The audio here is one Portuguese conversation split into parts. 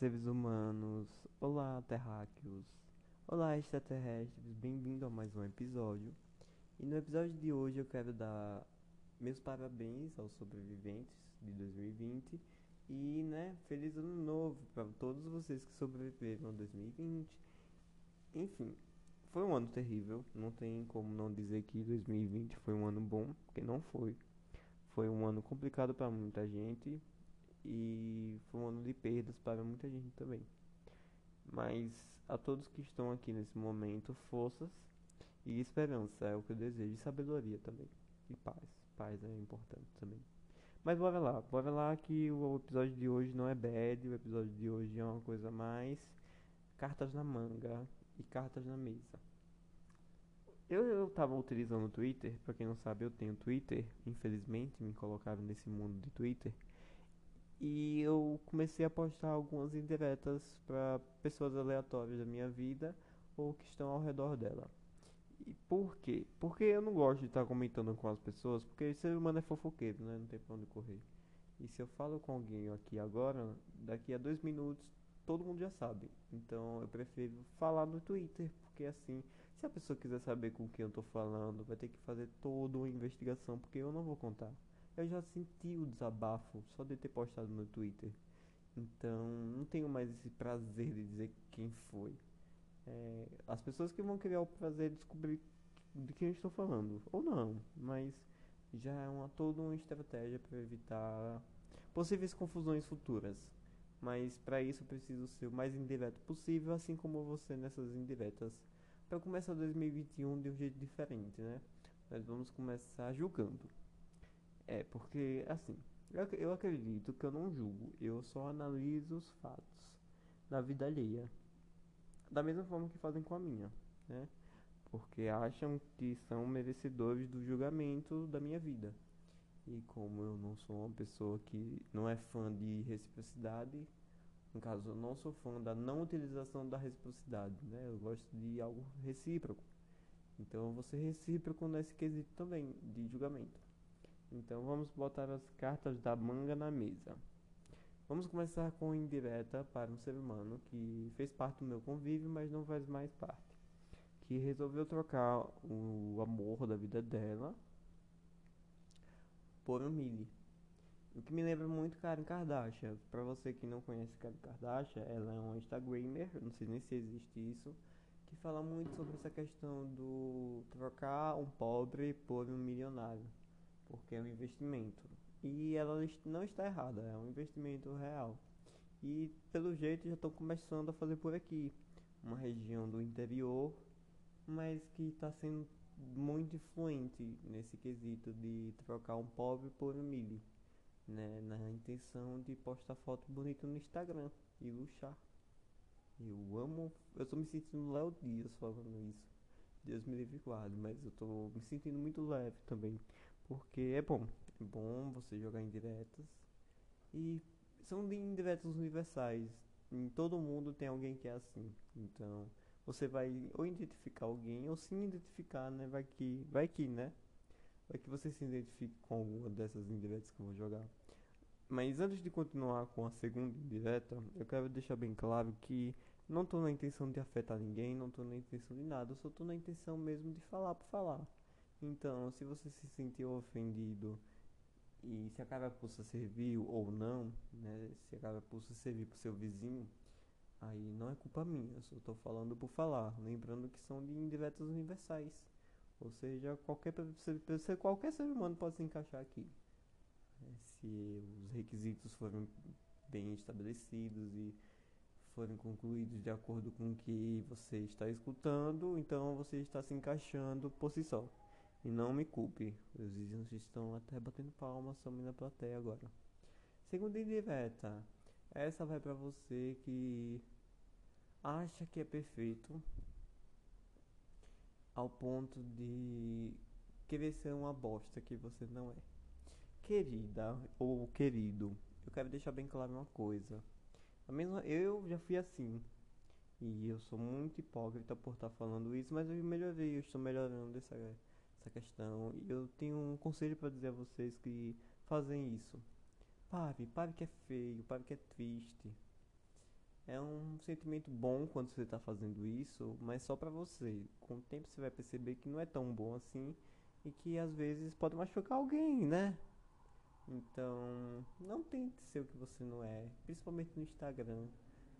seres humanos! Olá, terráqueos! Olá, extraterrestres! Bem-vindo a mais um episódio. E no episódio de hoje eu quero dar meus parabéns aos sobreviventes de 2020 e, né, feliz ano novo para todos vocês que sobreviveram a 2020. Enfim, foi um ano terrível, não tem como não dizer que 2020 foi um ano bom, porque não foi. Foi um ano complicado para muita gente, e foi um ano de perdas para muita gente também. Mas a todos que estão aqui nesse momento, forças e esperança é o que eu desejo, e sabedoria também, e paz. Paz é importante também. Mas bora lá, bora lá que o episódio de hoje não é bad, o episódio de hoje é uma coisa mais cartas na manga e cartas na mesa. Eu, eu tava utilizando o Twitter, pra quem não sabe eu tenho Twitter, infelizmente me colocaram nesse mundo de Twitter. E eu comecei a postar algumas indiretas para pessoas aleatórias da minha vida ou que estão ao redor dela. E por quê? Porque eu não gosto de estar comentando com as pessoas, porque ser humano é fofoqueiro, né? Não tem pra onde correr. E se eu falo com alguém aqui agora, daqui a dois minutos todo mundo já sabe. Então eu prefiro falar no Twitter, porque assim, se a pessoa quiser saber com quem eu tô falando, vai ter que fazer toda uma investigação, porque eu não vou contar. Eu já senti o desabafo só de ter postado no Twitter. Então, não tenho mais esse prazer de dizer quem foi. É, as pessoas que vão criar o prazer de descobrir de quem eu estou falando. Ou não, mas já é uma, toda uma estratégia para evitar possíveis confusões futuras. Mas para isso eu preciso ser o mais indireto possível, assim como você nessas indiretas. Para começar 2021 de um jeito diferente, né? Nós vamos começar julgando. É, porque, assim, eu, eu acredito que eu não julgo, eu só analiso os fatos da vida alheia. Da mesma forma que fazem com a minha, né? Porque acham que são merecedores do julgamento da minha vida. E como eu não sou uma pessoa que não é fã de reciprocidade, no caso, eu não sou fã da não utilização da reciprocidade, né? Eu gosto de algo recíproco. Então, eu vou ser recíproco nesse quesito também, de julgamento. Então vamos botar as cartas da manga na mesa. Vamos começar com indireta para um ser humano que fez parte do meu convívio, mas não faz mais parte. Que resolveu trocar o amor da vida dela por um Millie. O que me lembra muito Karen Kardashian. Para você que não conhece Karen Kardashian, ela é uma Instagrammer, não sei nem se existe isso, que fala muito sobre essa questão do trocar um pobre por um milionário porque é um investimento. E ela não está errada, é um investimento real. E pelo jeito já estou começando a fazer por aqui, uma região do interior, mas que está sendo muito influente nesse quesito de trocar um pobre por um milho, né? na intenção de postar foto bonita no Instagram e luxar. Eu amo, eu estou me sentindo Léo Dias falando isso. Deus me livre guarde, mas eu estou me sentindo muito leve também. Porque é bom. É bom você jogar indiretas. E são indiretas universais. Em todo mundo tem alguém que é assim. Então, você vai ou identificar alguém ou se identificar, né? Vai que, vai que, né? Vai que você se identifique com alguma dessas indiretas que eu vou jogar. Mas antes de continuar com a segunda indireta, eu quero deixar bem claro que não estou na intenção de afetar ninguém, não estou na intenção de nada, eu só estou na intenção mesmo de falar por falar. Então, se você se sentiu ofendido e se a carapuça serviu ou não, né? Se a carapuça serviu pro seu vizinho, aí não é culpa minha, eu só tô falando por falar, lembrando que são de indiretas universais. Ou seja, qualquer, qualquer ser humano pode se encaixar aqui. É, se os requisitos forem bem estabelecidos e forem concluídos de acordo com o que você está escutando, então você está se encaixando por si só. E não me culpe, os vizinhos estão até batendo palmas somente na plateia agora. Segunda indireta, essa vai para você que acha que é perfeito ao ponto de querer ser uma bosta que você não é. Querida ou querido, eu quero deixar bem claro uma coisa. A mesma, eu já fui assim. E eu sou muito hipócrita por estar falando isso, mas eu melhorei, eu estou melhorando dessa essa questão. E eu tenho um conselho para dizer a vocês que fazem isso. Pare, pare que é feio, pare que é triste. É um sentimento bom quando você está fazendo isso, mas só pra você. Com o tempo você vai perceber que não é tão bom assim e que às vezes pode machucar alguém, né? Então, não tente ser o que você não é, principalmente no Instagram,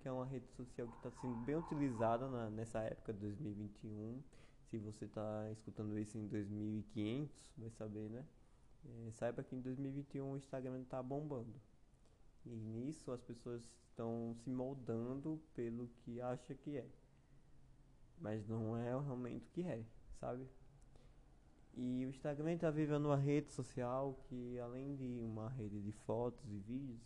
que é uma rede social que está sendo bem utilizada na, nessa época de 2021. Se você está escutando isso em 2500, vai saber, né? É, saiba que em 2021 o Instagram está bombando. E nisso as pessoas estão se moldando pelo que acha que é. Mas não é realmente o que é, sabe? E o Instagram está vivendo uma rede social que, além de uma rede de fotos e vídeos,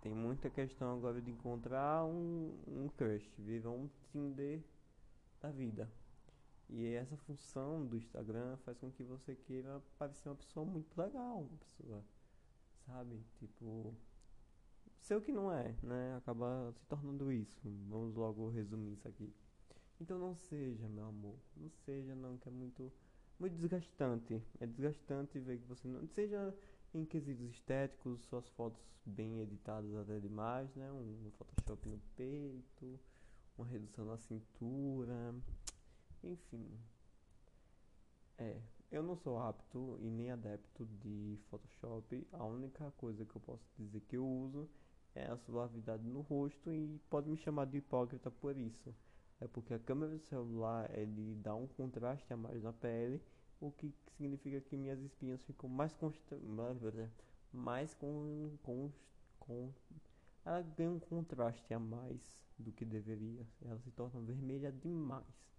tem muita questão agora de encontrar um, um crush, viver um Tinder da vida. E essa função do Instagram faz com que você queira parecer uma pessoa muito legal, uma pessoa, sabe? Tipo, ser o que não é, né? Acaba se tornando isso. Vamos logo resumir isso aqui. Então não seja, meu amor, não seja não, que é muito muito desgastante. É desgastante ver que você não. Seja em quesitos estéticos, suas fotos bem editadas até demais, né? Um Photoshop no peito, uma redução na cintura, enfim. É, eu não sou apto e nem adepto de Photoshop. A única coisa que eu posso dizer que eu uso é a suavidade no rosto e pode me chamar de hipócrita por isso é porque a câmera do celular ele dá um contraste a mais na pele, o que significa que minhas espinhas ficam mais constra... mais com, com, com ela ganha um contraste a mais do que deveria, ela se torna vermelha demais.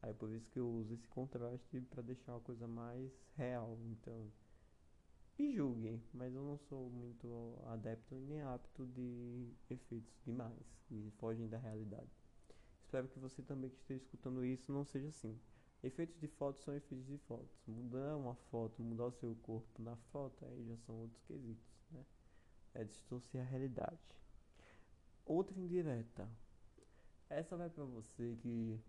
Aí por isso que eu uso esse contraste para deixar a coisa mais real. Então, me julguem, mas eu não sou muito adepto nem apto de efeitos demais que fogem da realidade. Espero que você também que esteja escutando isso não seja assim. Efeitos de foto são efeitos de fotos. Mudar uma foto, mudar o seu corpo na foto, aí já são outros quesitos, né? É distorcer a realidade. Outra indireta. Essa vai para você que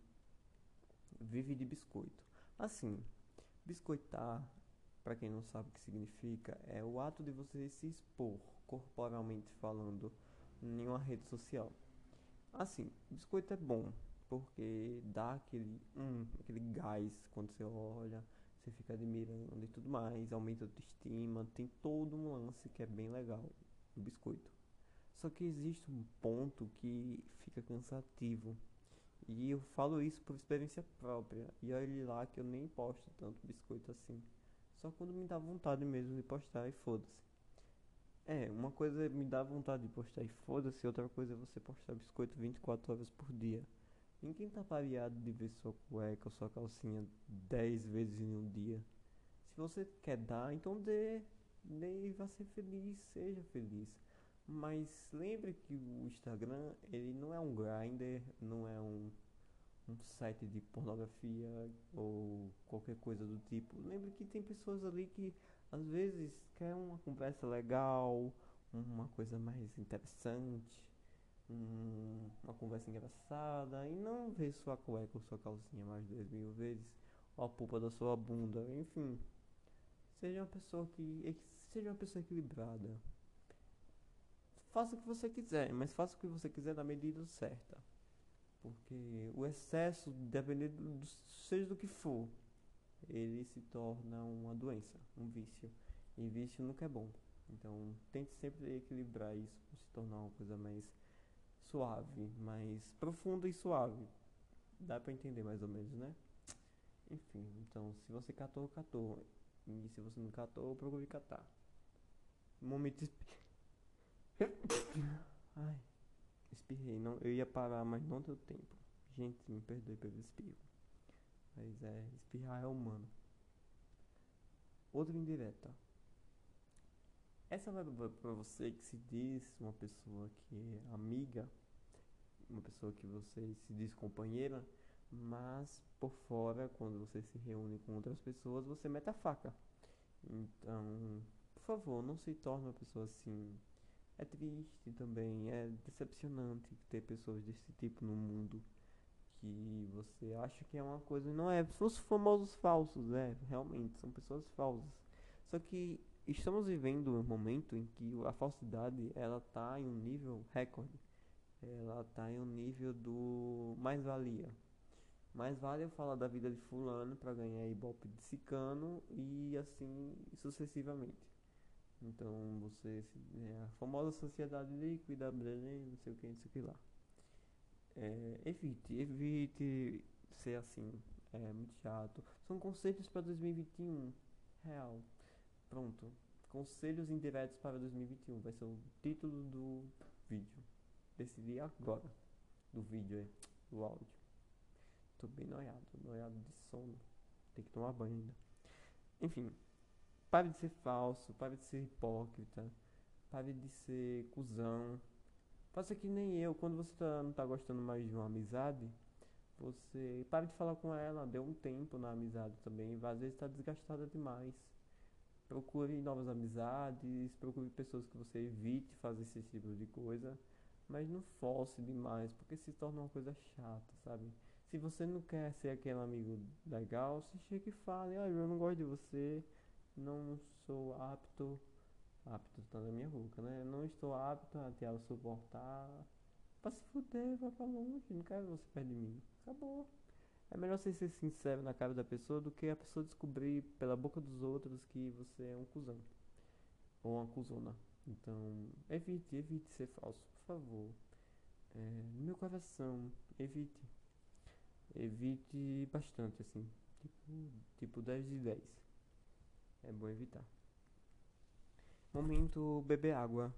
vive de biscoito. Assim, biscoitar, para quem não sabe o que significa, é o ato de você se expor corporalmente falando em uma rede social. Assim, biscoito é bom, porque dá aquele, hum, aquele gás quando você olha, você fica admirando e tudo mais, aumenta a autoestima, tem todo um lance que é bem legal no biscoito. Só que existe um ponto que fica cansativo. E eu falo isso por experiência própria. E olha lá que eu nem posto tanto biscoito assim. Só quando me dá vontade mesmo de postar e foda-se. É, uma coisa é me dá vontade de postar e foda-se, outra coisa é você postar biscoito 24 horas por dia. Ninguém tá pareado de ver sua cueca ou sua calcinha 10 vezes em um dia. Se você quer dar, então dê. Dê e vá ser feliz, seja feliz. Mas lembre que o Instagram, ele não é um grinder, não é um, um site de pornografia ou qualquer coisa do tipo. Lembre que tem pessoas ali que às vezes quer uma conversa legal, uma coisa mais interessante, um, uma conversa engraçada e não ver sua cueca ou sua calcinha mais de 10 mil vezes ou a polpa da sua bunda, enfim. Seja uma pessoa que seja uma pessoa equilibrada. Faça o que você quiser, mas faça o que você quiser na medida certa. Porque o excesso, dependendo do, seja do que for, ele se torna uma doença, um vício. E vício nunca é bom. Então, tente sempre equilibrar isso para se tornar uma coisa mais suave, mais profunda e suave. Dá para entender mais ou menos, né? Enfim, então, se você catou, catou. E se você não catou, procure catar. Momento Ai, espirrei. Não, eu ia parar, mas não deu tempo. Gente, me perdoe pelo espirro. Mas é, espirrar é humano. Outra indireta. Essa vai para você que se diz uma pessoa que é amiga, uma pessoa que você se diz companheira, mas por fora, quando você se reúne com outras pessoas, você mete a faca. Então, por favor, não se torne uma pessoa assim. É triste também, é decepcionante ter pessoas desse tipo no mundo que você acha que é uma coisa e não é. São os famosos falsos, né? Realmente, são pessoas falsas. Só que estamos vivendo um momento em que a falsidade ela tá em um nível recorde. ela tá em um nível do mais valia. Mais vale eu falar da vida de fulano para ganhar ibope de cicano e assim sucessivamente. Então você é a famosa sociedade líquida, não sei o que, não sei o que lá. É, evite, evite ser assim. É muito chato. São conselhos para 2021. Real. Pronto. Conselhos indiretos para 2021. Vai ser o título do vídeo. Decidi agora. Do vídeo, é. Do áudio. Tô bem noiado. Noiado de sono. Tem que tomar banho ainda. Enfim. Pare de ser falso. Pare de ser hipócrita. Pare de ser cuzão. Faça que nem eu. Quando você tá, não tá gostando mais de uma amizade você para de falar com ela, dê um tempo na amizade também. Às vezes está desgastada demais. Procure novas amizades, procure pessoas que você evite fazer esse tipo de coisa. Mas não force demais, porque se torna uma coisa chata, sabe? Se você não quer ser aquele amigo legal, se chega e fale, ah, eu não gosto de você, não sou apto, apto tá na minha boca, né? Não estou apto a te suportar. Pra se fuder, vai pra longe, não quero você perto de mim. Acabou. É melhor você ser sincero na cara da pessoa do que a pessoa descobrir pela boca dos outros que você é um cuzão. Ou uma cuzona. Então, evite, evite ser falso, por favor. É, no meu coração, evite. Evite bastante, assim. Tipo, tipo 10 de 10. É bom evitar. Momento beber água.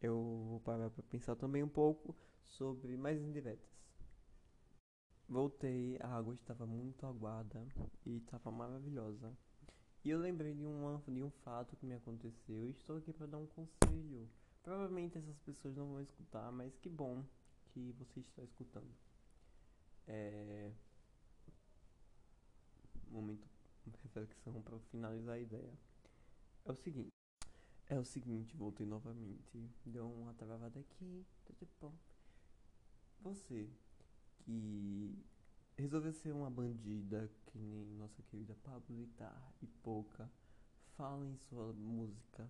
Eu vou parar pra pensar também um pouco sobre mais indiretas. Voltei, a água estava muito aguada e estava maravilhosa. E eu lembrei de, de um fato que me aconteceu e estou aqui para dar um conselho. Provavelmente essas pessoas não vão escutar, mas que bom que você está escutando. É. Momento reflexão para finalizar a ideia. É o seguinte. É o seguinte, voltei novamente. Deu uma travada aqui, tudo bom. Você que resolveu ser uma bandida, que nem nossa querida Pablo Vittar e Pouca, fala em sua música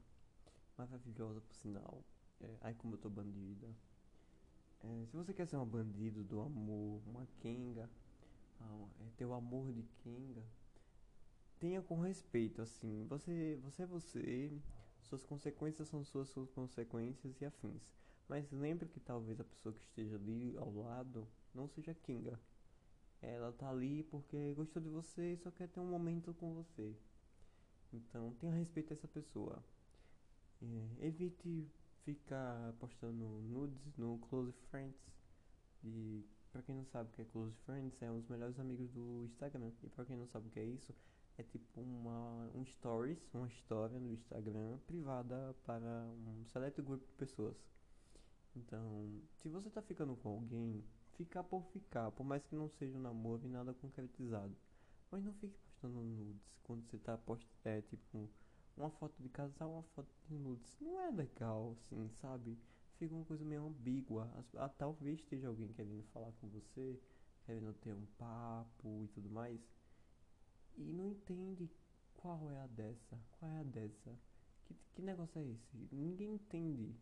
maravilhosa por sinal. É, Ai como eu tô bandida. É, se você quer ser uma bandido do amor, uma Kenga, ah, é, ter o amor de Kenga, tenha com respeito, assim. Você, você é você, suas consequências são suas, suas consequências e afins. Mas lembre que talvez a pessoa que esteja ali ao lado não seja Kinga. Ela tá ali porque gostou de você e só quer ter um momento com você. Então tenha respeito a essa pessoa. É, evite ficar postando nudes no Close Friends. E pra quem não sabe o que é Close Friends, é um dos melhores amigos do Instagram. E pra quem não sabe o que é isso, é tipo uma um stories, uma história no Instagram privada para um seleto grupo de pessoas. Então, se você tá ficando com alguém, ficar por ficar, por mais que não seja um namoro e nada concretizado. Mas não fique postando nudes quando você tá postando, é, tipo, uma foto de casal, uma foto de nudes. Não é legal, assim, sabe? Fica uma coisa meio ambígua. Ah, talvez esteja alguém querendo falar com você, querendo ter um papo e tudo mais. E não entende qual é a dessa, qual é a dessa. Que, que negócio é esse? Ninguém entende,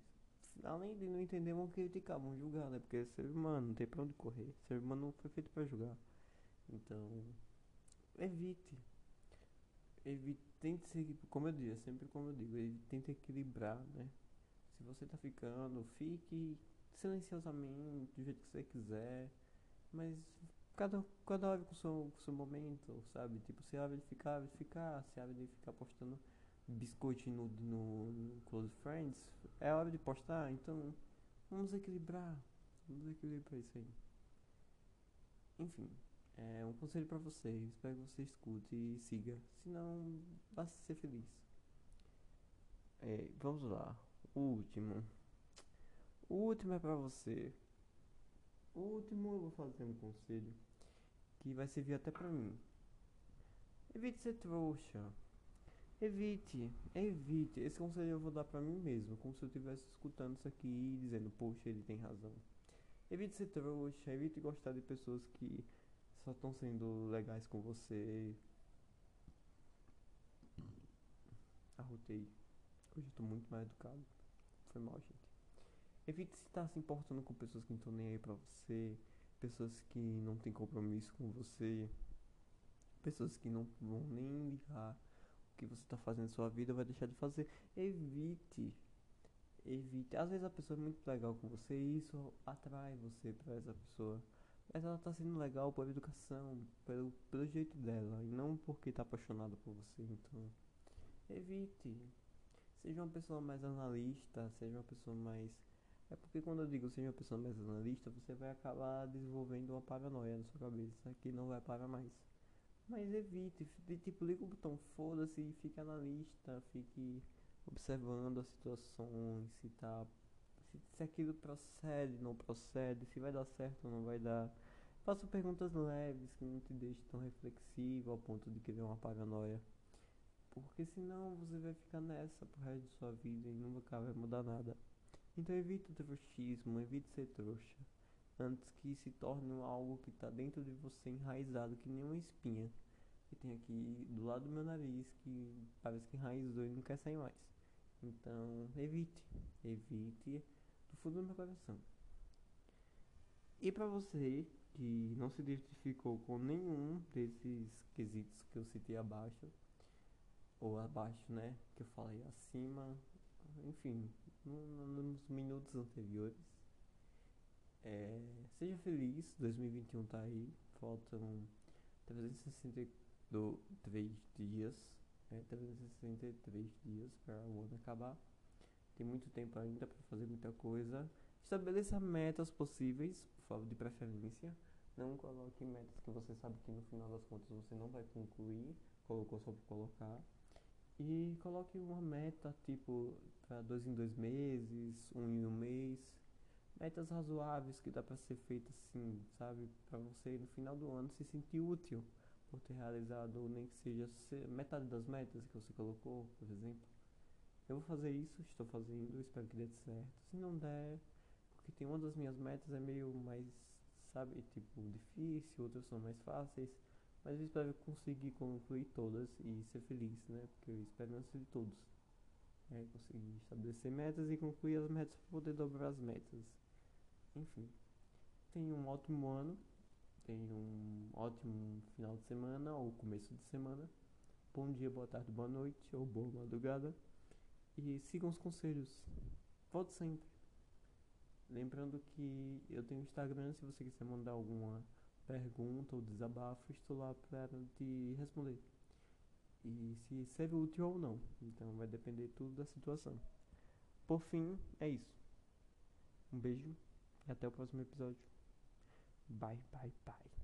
além de não entender, vão criticar, vão julgar, né? Porque ser humano não tem pra onde correr. Ser humano não foi feito pra julgar. Então, evite. Evite, tente seguir, como eu digo, sempre como eu digo, tente equilibrar, né? Se você tá ficando, fique silenciosamente, do jeito que você quiser. Mas cada, cada hora com seu, com seu momento, sabe? Tipo, se hora de ficar, de ficar, se hora de ficar postando biscoito no, no, no Close Friends, é hora de postar, então vamos equilibrar. Vamos equilibrar isso aí. Enfim, é um conselho para você. Espero que você escute e siga. Senão, vá ser feliz. É, vamos lá. O último. O último é para você. O último eu vou fazer um conselho que vai servir até para mim. Evite ser trouxa. Evite, evite. Esse conselho eu vou dar pra mim mesmo, como se eu estivesse escutando isso aqui e dizendo, poxa, ele tem razão. Evite ser trouxa, evite gostar de pessoas que só estão sendo legais com você. Arrotei. Hoje eu tô muito mais educado. Foi mal, gente. Evite estar se importando com pessoas que não estão nem aí pra você, pessoas que não têm compromisso com você, pessoas que não vão nem ligar o que você está fazendo na sua vida, vai deixar de fazer. Evite, evite. Às vezes a pessoa é muito legal com você e isso atrai você para essa pessoa. Mas ela tá sendo legal por educação, pelo, pelo jeito dela, e não porque tá apaixonada por você. Então, evite. Seja uma pessoa mais analista, seja uma pessoa mais. É porque quando eu digo seja uma pessoa mais analista, você vai acabar desenvolvendo uma paranoia na sua cabeça que não vai parar mais. Mas evite, tipo, liga o botão foda-se e fique analista, fique observando as situações, se tá se, se aquilo procede, não procede, se vai dar certo ou não vai dar. Faça perguntas leves que não te deixem tão reflexivo ao ponto de criar uma paranoia. Porque senão você vai ficar nessa pro resto de sua vida e nunca vai mudar nada. Então evite o trouxismo, evite ser trouxa. Antes que se torne algo que está dentro de você enraizado, que nem uma espinha. Que tem aqui do lado do meu nariz, que parece que enraizou e não quer sair mais. Então evite, evite do fundo do meu coração. E para você que não se identificou com nenhum desses quesitos que eu citei abaixo, ou abaixo, né, que eu falei acima, enfim, nos minutos anteriores, é, seja feliz, 2021 tá aí, faltam 363 dias, é, 363 dias para o ano acabar. Tem muito tempo ainda para fazer muita coisa. Estabeleça metas possíveis, por favor, de preferência. Não coloque metas que você sabe que no final das contas você não vai concluir. Colocou só para colocar. E coloque uma meta tipo dois em dois meses, um em um mês. Metas razoáveis que dá para ser feitas assim, sabe? Para você no final do ano se sentir útil por ter realizado nem que seja metade das metas que você colocou, por exemplo. Eu vou fazer isso, estou fazendo, espero que dê certo. Se não der, porque tem uma das minhas metas é meio mais, sabe, tipo, difícil, outras são mais fáceis. Mas eu espero conseguir concluir todas e ser feliz, né? Porque eu espero não ser de todos. É, conseguir estabelecer metas e concluir as metas para poder dobrar as metas. Enfim. Tenha um ótimo ano. Tenha um ótimo final de semana ou começo de semana. Bom dia, boa tarde, boa noite ou boa madrugada. E sigam os conselhos. Volte sempre. Lembrando que eu tenho Instagram, se você quiser mandar alguma pergunta ou desabafo, estou lá para te responder. E se serve útil ou não. Então vai depender tudo da situação. Por fim, é isso. Um beijo e até o próximo episódio. Bye, bye, bye.